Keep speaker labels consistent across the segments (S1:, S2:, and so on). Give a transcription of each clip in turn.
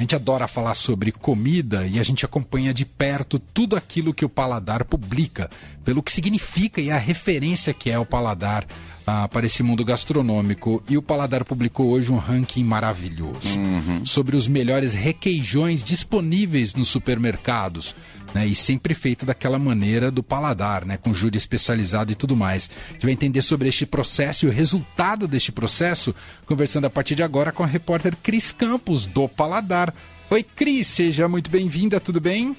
S1: A gente adora falar sobre comida e a gente acompanha de perto tudo aquilo que o paladar publica, pelo que significa e a referência que é o paladar ah, para esse mundo gastronômico. E o Paladar publicou hoje um ranking maravilhoso uhum. sobre os melhores requeijões disponíveis nos supermercados. Né, e sempre feito daquela maneira do paladar, né, com júri especializado e tudo mais. A gente vai entender sobre este processo e o resultado deste processo, conversando a partir de agora com a repórter Cris Campos, do Paladar. Oi, Cris, seja muito bem-vinda, tudo bem?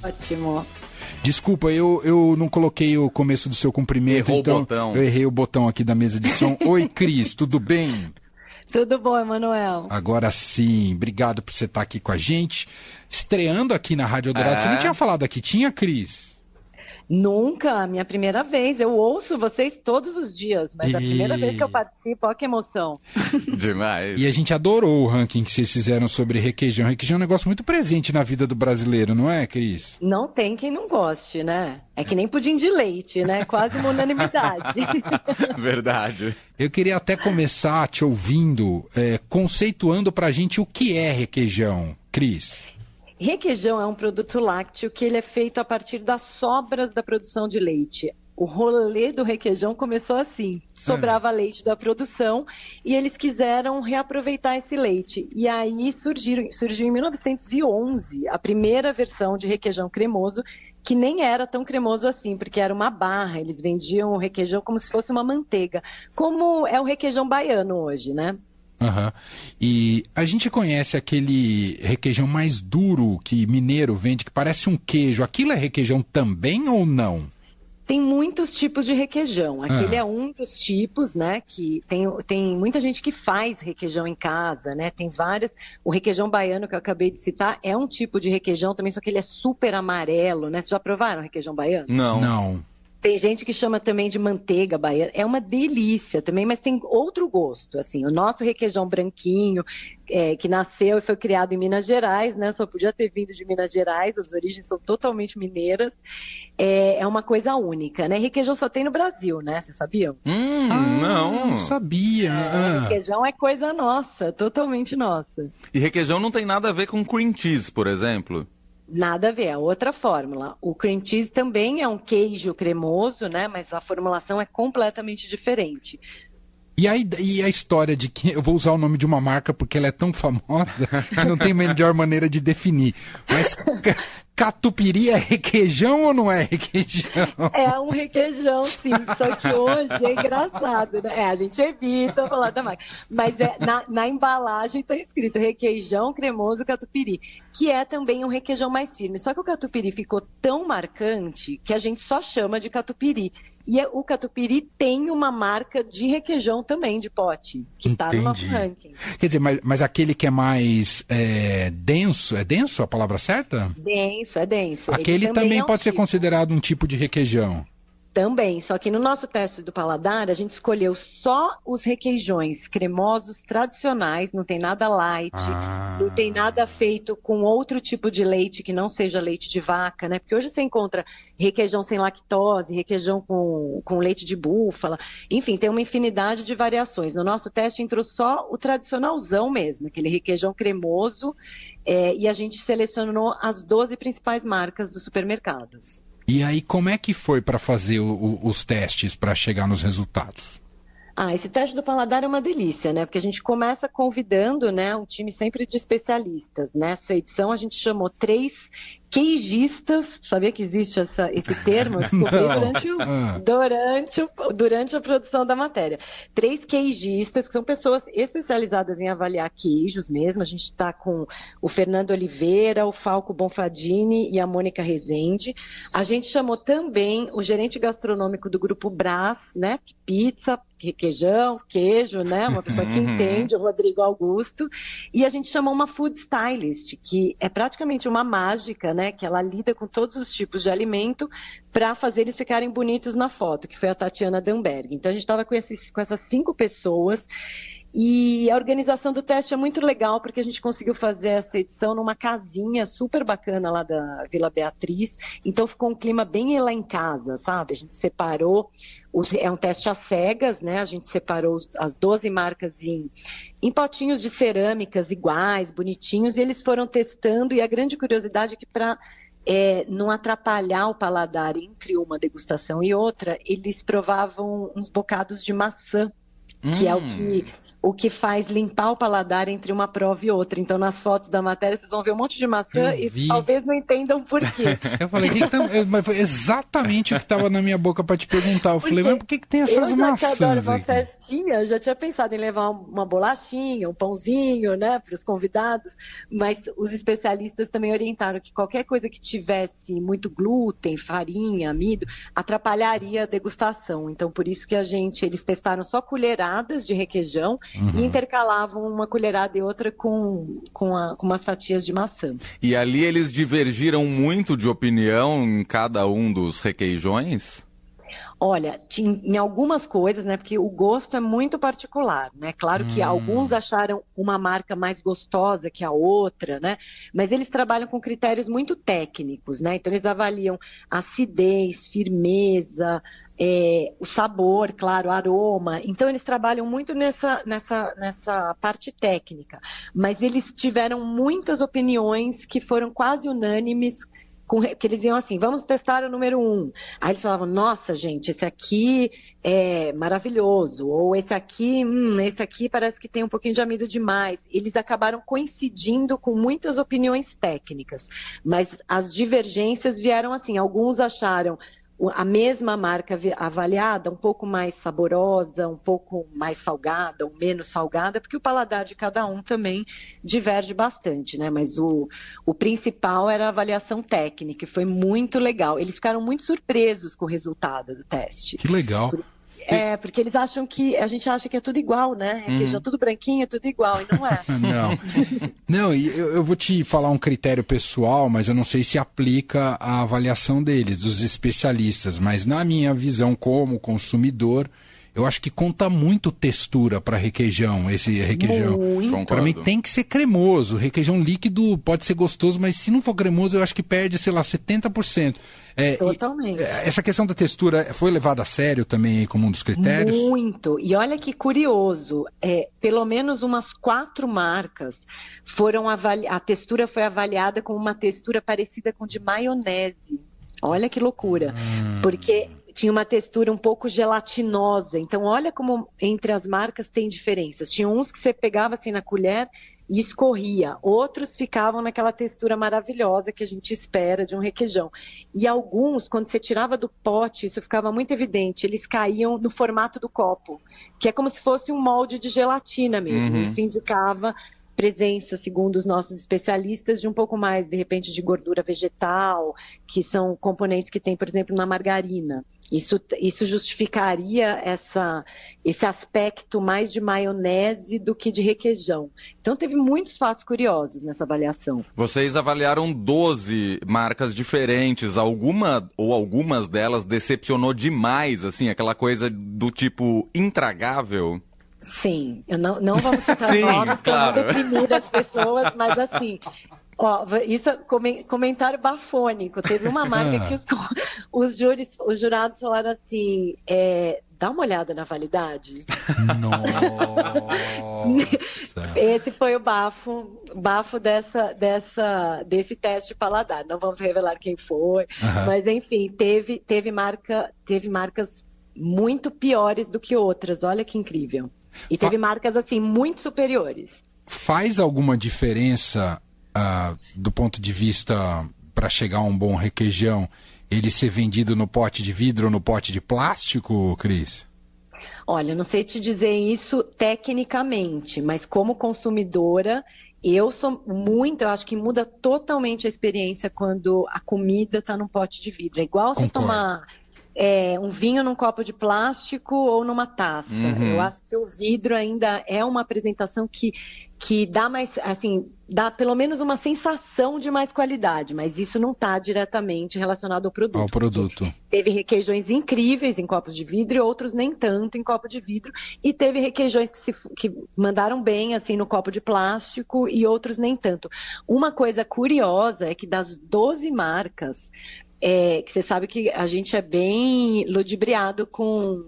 S2: Ótimo.
S1: Desculpa, eu, eu não coloquei o começo do seu cumprimento,
S3: Errou
S1: então
S3: o botão.
S1: eu errei o botão aqui da mesa de som. Oi, Cris, tudo bem?
S2: Tudo bom, Emanuel?
S1: Agora sim, obrigado por você estar aqui com a gente. Estreando aqui na Rádio Dourado. É. Você não tinha falado aqui, tinha, Cris?
S2: Nunca, minha primeira vez. Eu ouço vocês todos os dias, mas e... a primeira vez que eu participo, olha que emoção.
S3: Demais.
S1: E a gente adorou o ranking que vocês fizeram sobre requeijão. Requeijão é um negócio muito presente na vida do brasileiro, não é, Cris?
S2: Não tem quem não goste, né? É que nem pudim de leite, né? Quase uma unanimidade.
S3: Verdade.
S1: Eu queria até começar te ouvindo, é, conceituando pra gente o que é requeijão, Cris.
S2: Requeijão é um produto lácteo que ele é feito a partir das sobras da produção de leite. O rolê do requeijão começou assim: sobrava é. leite da produção e eles quiseram reaproveitar esse leite. E aí surgiram, surgiu em 1911 a primeira versão de requeijão cremoso, que nem era tão cremoso assim, porque era uma barra. Eles vendiam o requeijão como se fosse uma manteiga, como é o requeijão baiano hoje, né?
S1: Uhum. E a gente conhece aquele requeijão mais duro que mineiro vende, que parece um queijo. Aquilo é requeijão também ou não?
S2: Tem muitos tipos de requeijão. Aquele ah. é um dos tipos, né? Que tem, tem muita gente que faz requeijão em casa, né? Tem várias. O requeijão baiano que eu acabei de citar é um tipo de requeijão também, só que ele é super amarelo, né? Vocês já provaram requeijão baiano?
S1: Não. Não.
S2: Tem gente que chama também de manteiga baiana. É uma delícia também, mas tem outro gosto. Assim, o nosso requeijão branquinho, é, que nasceu e foi criado em Minas Gerais, né? Só podia ter vindo de Minas Gerais, as origens são totalmente mineiras. É, é uma coisa única, né? Requeijão só tem no Brasil, né? Vocês sabiam?
S3: Hum, ah, não.
S1: Não sabia.
S2: É, requeijão é coisa nossa, totalmente nossa.
S3: E requeijão não tem nada a ver com cream cheese, por exemplo?
S2: Nada a ver, é outra fórmula. O cream cheese também é um queijo cremoso, né? Mas a formulação é completamente diferente.
S1: E a, e a história de que. Eu vou usar o nome de uma marca porque ela é tão famosa que não tem melhor maneira de definir. Mas catupiry é requeijão ou não é requeijão?
S2: É um requeijão, sim. Só que hoje é engraçado, né? É, a gente evita falar da marca. Mas é, na, na embalagem está escrito requeijão cremoso catupiry, que é também um requeijão mais firme. Só que o catupiry ficou tão marcante que a gente só chama de catupiry. E o catupiry tem uma marca de requeijão também, de pote, que está no nosso ranking.
S1: Quer dizer, mas, mas aquele que é mais é, denso, é denso a palavra certa?
S2: Denso, é denso.
S1: Aquele também, também é um pode tipo. ser considerado um tipo de requeijão.
S2: Também, só que no nosso teste do paladar, a gente escolheu só os requeijões cremosos tradicionais, não tem nada light, ah. não tem nada feito com outro tipo de leite que não seja leite de vaca, né? Porque hoje você encontra requeijão sem lactose, requeijão com, com leite de búfala, enfim, tem uma infinidade de variações. No nosso teste entrou só o tradicionalzão mesmo, aquele requeijão cremoso, é, e a gente selecionou as 12 principais marcas dos supermercados.
S1: E aí, como é que foi para fazer o, o, os testes para chegar nos resultados?
S2: Ah, esse teste do paladar é uma delícia, né? Porque a gente começa convidando, né, um time sempre de especialistas. Nessa edição a gente chamou três queijistas, sabia que existe essa, esse termo? descobri durante, o, ah. durante, o, durante a produção da matéria. Três queijistas, que são pessoas especializadas em avaliar queijos mesmo. A gente está com o Fernando Oliveira, o Falco Bonfadini e a Mônica Rezende. A gente chamou também o gerente gastronômico do Grupo Brás, né? Pizza, requeijão, queijo, né? Uma pessoa que uhum. entende, o Rodrigo Augusto. E a gente chamou uma food stylist, que é praticamente uma mágica, né? Que ela lida com todos os tipos de alimento para fazer eles ficarem bonitos na foto, que foi a Tatiana Danberg. Então a gente estava com, com essas cinco pessoas E a organização do teste é muito legal, porque a gente conseguiu fazer essa edição numa casinha super bacana lá da Vila Beatriz. Então ficou um clima bem lá em casa, sabe? A gente separou, os, é um teste às cegas, né? A gente separou as 12 marcas em, em potinhos de cerâmicas iguais, bonitinhos, e eles foram testando. E a grande curiosidade é que para é, não atrapalhar o paladar entre uma degustação e outra, eles provavam uns bocados de maçã, que hum. é o que hum o que faz limpar o paladar entre uma prova e outra. Então, nas fotos da matéria, vocês vão ver um monte de maçã e talvez não entendam por quê.
S1: Eu falei, que que tá... mas foi exatamente o que estava na minha boca para te perguntar. Eu falei, mas por que, que tem essas
S2: eu
S1: já maçãs?
S2: Eu adoro uma festinha, eu já tinha pensado em levar uma bolachinha, um pãozinho, né, para os convidados, mas os especialistas também orientaram que qualquer coisa que tivesse muito glúten, farinha, amido, atrapalharia a degustação. Então, por isso que a gente, eles testaram só colheradas de requeijão uhum. e intercalavam uma colherada e outra com, com, a, com umas fatias de maçã.
S3: E ali eles divergiram muito de opinião em cada um dos requeijões?
S2: Olha, em algumas coisas, né? Porque o gosto é muito particular, né? Claro que hum. alguns acharam uma marca mais gostosa que a outra, né? Mas eles trabalham com critérios muito técnicos, né? Então eles avaliam acidez, firmeza, é, o sabor, claro, aroma. Então eles trabalham muito nessa, nessa, nessa parte técnica. Mas eles tiveram muitas opiniões que foram quase unânimes com, que eles iam assim, vamos testar o número um. Aí eles falavam, nossa, gente, esse aqui é maravilhoso, ou esse aqui, hum, esse aqui parece que tem um pouquinho de amido demais. Eles acabaram coincidindo com muitas opiniões técnicas, mas as divergências vieram assim, alguns acharam a mesma marca avaliada, um pouco mais saborosa, um pouco mais salgada, ou menos salgada, porque o paladar de cada um também diverge bastante, né? Mas o, o principal era a avaliação técnica, e foi muito legal. Eles ficaram muito surpresos com o resultado do teste.
S1: Que legal. Por
S2: é, porque eles acham que. A gente acha que é tudo igual, né? Requeijão uhum. tudo branquinho, é tudo igual, e não é.
S1: não. não, e eu, eu, vou te falar um critério pessoal, mas eu não sei se aplica a avaliação deles, dos especialistas. Mas na minha visão como consumidor, eu acho que conta muito textura para requeijão, esse requeijão. Para mim tem que ser cremoso. Requeijão líquido pode ser gostoso, mas se não for cremoso, eu acho que perde, sei lá, 70%.
S2: É, Totalmente. E, é,
S1: essa questão da textura foi levada a sério também como um dos critérios?
S2: Muito. E olha que curioso, é, pelo menos umas quatro marcas foram avaliadas, a textura foi avaliada com uma textura parecida com de maionese. Olha que loucura. Hum. Porque tinha uma textura um pouco gelatinosa. Então, olha como entre as marcas tem diferenças. Tinha uns que você pegava assim na colher e escorria, outros ficavam naquela textura maravilhosa que a gente espera de um requeijão. E alguns, quando você tirava do pote, isso ficava muito evidente, eles caíam no formato do copo, que é como se fosse um molde de gelatina mesmo. Uhum. Isso indicava presença, segundo os nossos especialistas, de um pouco mais, de repente, de gordura vegetal, que são componentes que tem, por exemplo, na margarina. Isso, isso justificaria essa, esse aspecto mais de maionese do que de requeijão. Então, teve muitos fatos curiosos nessa avaliação.
S3: Vocês avaliaram 12 marcas diferentes. Alguma ou algumas delas decepcionou demais, assim, aquela coisa do tipo intragável?
S2: Sim, eu não, não vamos citar Sim, nomes claro. para não deprimir as pessoas, mas assim, isso é comentário bafônico. Teve uma marca que os, os, júris, os jurados falaram assim, é, dá uma olhada na validade.
S1: Nossa.
S2: Esse foi o bafo, bafo dessa, dessa, desse teste paladar. Não vamos revelar quem foi, uhum. mas enfim, teve, teve marca, teve marcas muito piores do que outras. Olha que incrível. E teve Fa marcas assim muito superiores.
S1: Faz alguma diferença uh, do ponto de vista para chegar a um bom requeijão ele ser vendido no pote de vidro ou no pote de plástico, Cris?
S2: Olha, não sei te dizer isso tecnicamente, mas como consumidora, eu sou muito, eu acho que muda totalmente a experiência quando a comida está num pote de vidro. É igual Concordo. você tomar é, um vinho num copo de plástico ou numa taça. Uhum. Eu acho que o vidro ainda é uma apresentação que, que dá mais, assim, dá pelo menos uma sensação de mais qualidade, mas isso não está diretamente relacionado ao produto.
S1: Ao produto.
S2: Teve requeijões incríveis em copos de vidro e outros nem tanto em copo de vidro, e teve requeijões que, se, que mandaram bem, assim, no copo de plástico e outros nem tanto. Uma coisa curiosa é que das 12 marcas, é, que você sabe que a gente é bem ludibriado com.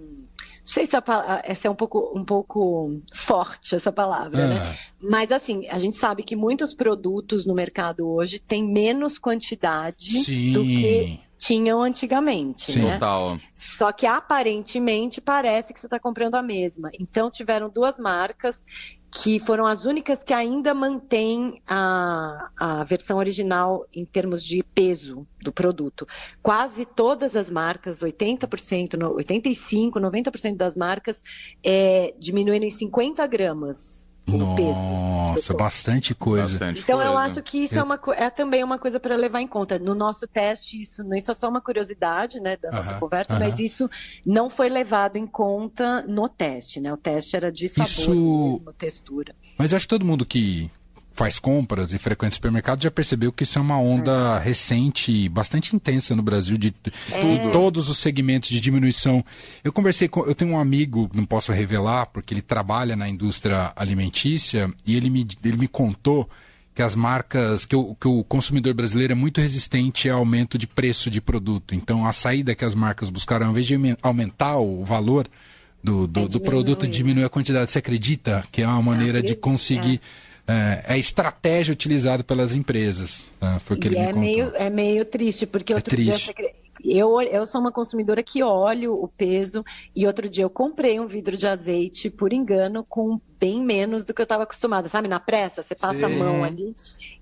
S2: Não sei se a, essa é um pouco, um pouco forte, essa palavra, né? Mas, assim, a gente sabe que muitos produtos no mercado hoje têm menos quantidade
S1: Sim.
S2: do que tinham antigamente,
S3: Sim,
S2: né?
S3: Total.
S2: Só que aparentemente parece que você está comprando a mesma. Então tiveram duas marcas que foram as únicas que ainda mantêm a, a versão original em termos de peso do produto. Quase todas as marcas, 80%, 85%, 90% das marcas, é, diminuíram em 50 gramas
S1: o peso. Nossa, bastante coisa. Bastante
S2: então
S1: coisa.
S2: eu acho que isso é, uma, é também uma coisa para levar em conta. No nosso teste, isso, isso é só uma curiosidade né, da nossa uh -huh, conversa, uh -huh. mas isso não foi levado em conta no teste. Né? O teste era de sabor, isso... mesmo, textura.
S1: Mas acho que todo mundo que faz compras e frequenta supermercado já percebeu que isso é uma onda recente, bastante intensa no Brasil, de é. todos os segmentos de diminuição. Eu conversei com. Eu tenho um amigo, não posso revelar, porque ele trabalha na indústria alimentícia, e ele me, ele me contou que as marcas, que o, que o consumidor brasileiro é muito resistente ao aumento de preço de produto. Então, a saída que as marcas buscaram, ao invés de aumentar o valor do, do, é do produto, diminuir a quantidade. Você acredita que é uma maneira de conseguir é, é estratégia utilizada pelas empresas. Tá? Foi o que ele
S2: é
S1: me contou.
S2: Meio, é meio triste, porque
S1: é
S2: outro
S1: triste.
S2: dia eu, eu sou uma consumidora que olho o peso e outro dia eu comprei um vidro de azeite por engano com bem menos do que eu estava acostumada, sabe? Na pressa, você passa Sim. a mão ali.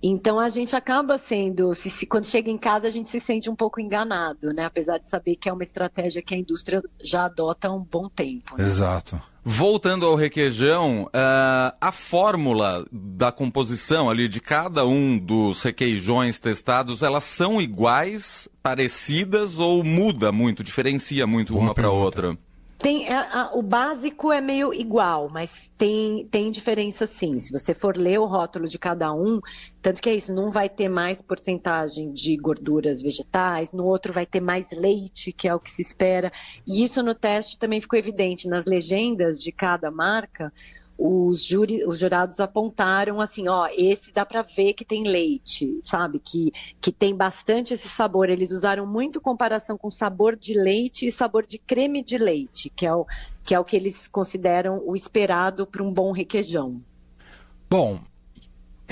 S2: Então a gente acaba sendo, se, se, quando chega em casa a gente se sente um pouco enganado, né? Apesar de saber que é uma estratégia que a indústria já adota há um bom tempo. Né?
S1: Exato.
S3: Voltando ao requeijão, uh, a fórmula da composição ali de cada um dos requeijões testados, elas são iguais, parecidas ou muda muito, diferencia muito Boa uma para outra?
S2: Tem, a, a, o básico é meio igual, mas tem, tem diferença sim. Se você for ler o rótulo de cada um, tanto que é isso, não vai ter mais porcentagem de gorduras vegetais, no outro vai ter mais leite, que é o que se espera. E isso no teste também ficou evidente nas legendas de cada marca os, juri, os jurados apontaram assim, ó, esse dá para ver que tem leite, sabe? Que, que tem bastante esse sabor. Eles usaram muito comparação com sabor de leite e sabor de creme de leite, que é o que, é o que eles consideram o esperado para um bom requeijão.
S1: Bom,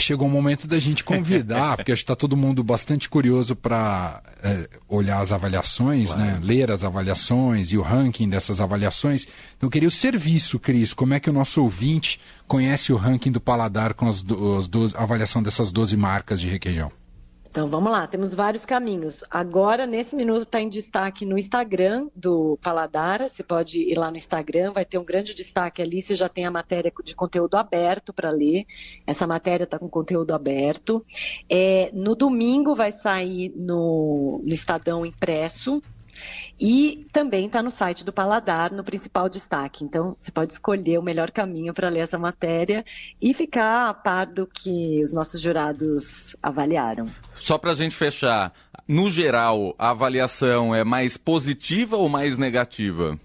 S1: chegou o momento da gente convidar, porque acho que está todo mundo bastante curioso para é, olhar as avaliações, claro. né? ler as avaliações e o ranking dessas avaliações. Então, eu queria o serviço, Cris. Como é que o nosso ouvinte conhece o ranking do paladar com as, as 12, a avaliação dessas 12 marcas de requeijão?
S2: Então vamos lá, temos vários caminhos. Agora, nesse minuto, está em destaque no Instagram do Paladar. Você pode ir lá no Instagram, vai ter um grande destaque ali. Você já tem a matéria de conteúdo aberto para ler. Essa matéria está com conteúdo aberto. É, no domingo vai sair no, no Estadão impresso. E também está no site do Paladar, no principal destaque. Então, você pode escolher o melhor caminho para ler essa matéria e ficar a par do que os nossos jurados avaliaram.
S3: Só para a gente fechar, no geral, a avaliação é mais positiva ou mais negativa?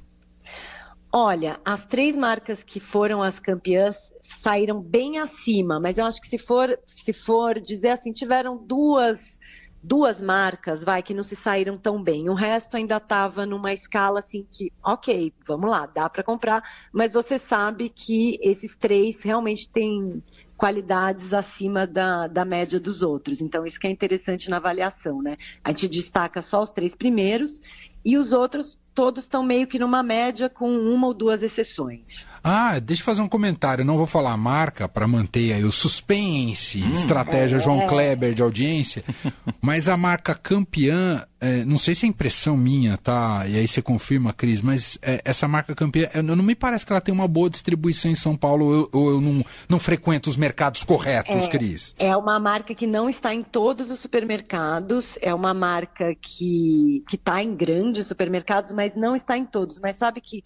S2: Olha, as três marcas que foram as campeãs saíram bem acima, mas eu acho que se for, se for dizer assim, tiveram duas duas marcas, vai, que não se saíram tão bem. O resto ainda estava numa escala assim que, ok, vamos lá, dá para comprar, mas você sabe que esses três realmente têm qualidades acima da, da média dos outros. Então, isso que é interessante na avaliação, né? A gente destaca só os três primeiros e os outros todos estão meio que numa média com uma ou duas exceções.
S1: Ah, deixa eu fazer um comentário. Não vou falar a marca para manter aí o suspense, hum, estratégia é, João Kleber de audiência, mas a marca campeã é, não sei se é impressão minha, tá? E aí você confirma, Cris, mas é, essa marca campeã, é, não me parece que ela tem uma boa distribuição em São Paulo, ou eu, eu não, não frequento os mercados corretos,
S2: é,
S1: Cris.
S2: É uma marca que não está em todos os supermercados, é uma marca que está em grandes supermercados, mas não está em todos. Mas sabe que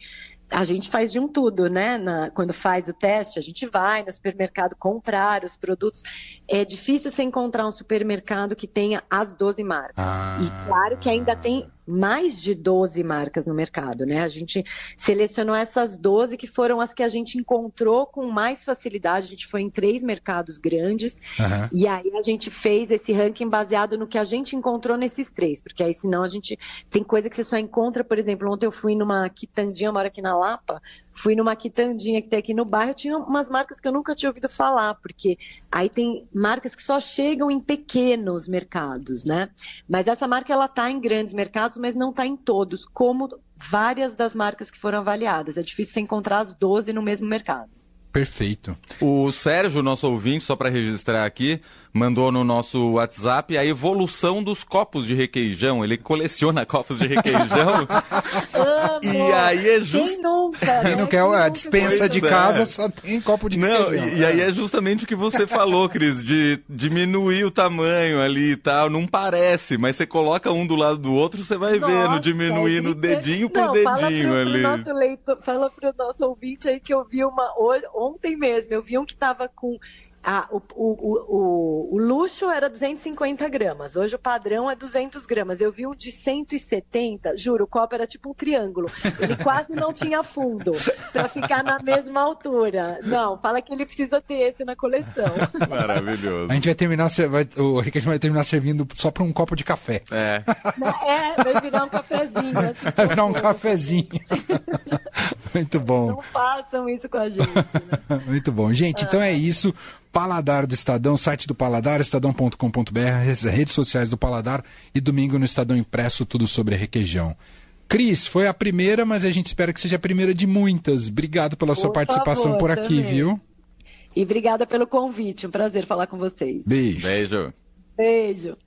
S2: a gente faz de um tudo, né? Na, quando faz o teste, a gente vai no supermercado comprar os produtos. É difícil você encontrar um supermercado que tenha as 12 marcas. Ah. E claro que ainda tem mais de 12 marcas no mercado, né? A gente selecionou essas 12 que foram as que a gente encontrou com mais facilidade. A gente foi em três mercados grandes uhum. e aí a gente fez esse ranking baseado no que a gente encontrou nesses três, porque aí senão a gente tem coisa que você só encontra, por exemplo, ontem eu fui numa quitandinha, moro aqui na Lapa, fui numa quitandinha que tem aqui no bairro, tinha umas marcas que eu nunca tinha ouvido falar, porque aí tem marcas que só chegam em pequenos mercados, né? Mas essa marca ela tá em grandes mercados, mas não tá em todos, como várias das marcas que foram avaliadas. É difícil você encontrar as 12 no mesmo mercado.
S1: Perfeito.
S3: O Sérgio, nosso ouvinte, só para registrar aqui, mandou no nosso WhatsApp a evolução dos copos de requeijão. Ele coleciona copos de requeijão. e aí é
S2: justo. Quem nunca?
S1: Quem não quer a dispensa de casa é. só tem copo de não,
S3: requeijão. E, aí é justamente o que você falou, Cris, de diminuir o tamanho ali e tal. Não parece, mas você coloca um do lado do outro, você vai Nossa, vendo, diminuindo é dedinho por não, dedinho fala pro, ali.
S2: Pro nosso leitor, fala pro nosso ouvinte aí que eu vi uma ontem mesmo, eu vi um que tava com ah, o, o, o, o, luxo era 250 gramas, hoje o padrão é 200 gramas. Eu vi um de 170, juro, o copo era tipo um triângulo. Ele quase não tinha fundo para ficar na mesma altura. Não, fala que ele precisa ter esse na coleção.
S3: Maravilhoso.
S1: A gente vai terminar, vai, o Ricardo vai terminar servindo só para um copo de café.
S3: É.
S2: É, vai virar um cafezinho. Assim,
S1: vai virar um cafezinho. Muito bom.
S2: Não façam isso com a gente. Né?
S1: Muito bom. Gente, então é isso. Paladar do Estadão, site do Paladar, estadão.com.br, redes sociais do Paladar e domingo no Estadão Impresso, tudo sobre requeijão. Cris, foi a primeira, mas a gente espera que seja a primeira de muitas. Obrigado pela sua por participação favor, por aqui, também. viu?
S2: E obrigada pelo convite. Um prazer falar com vocês.
S1: Beijo.
S3: Beijo.
S2: Beijo.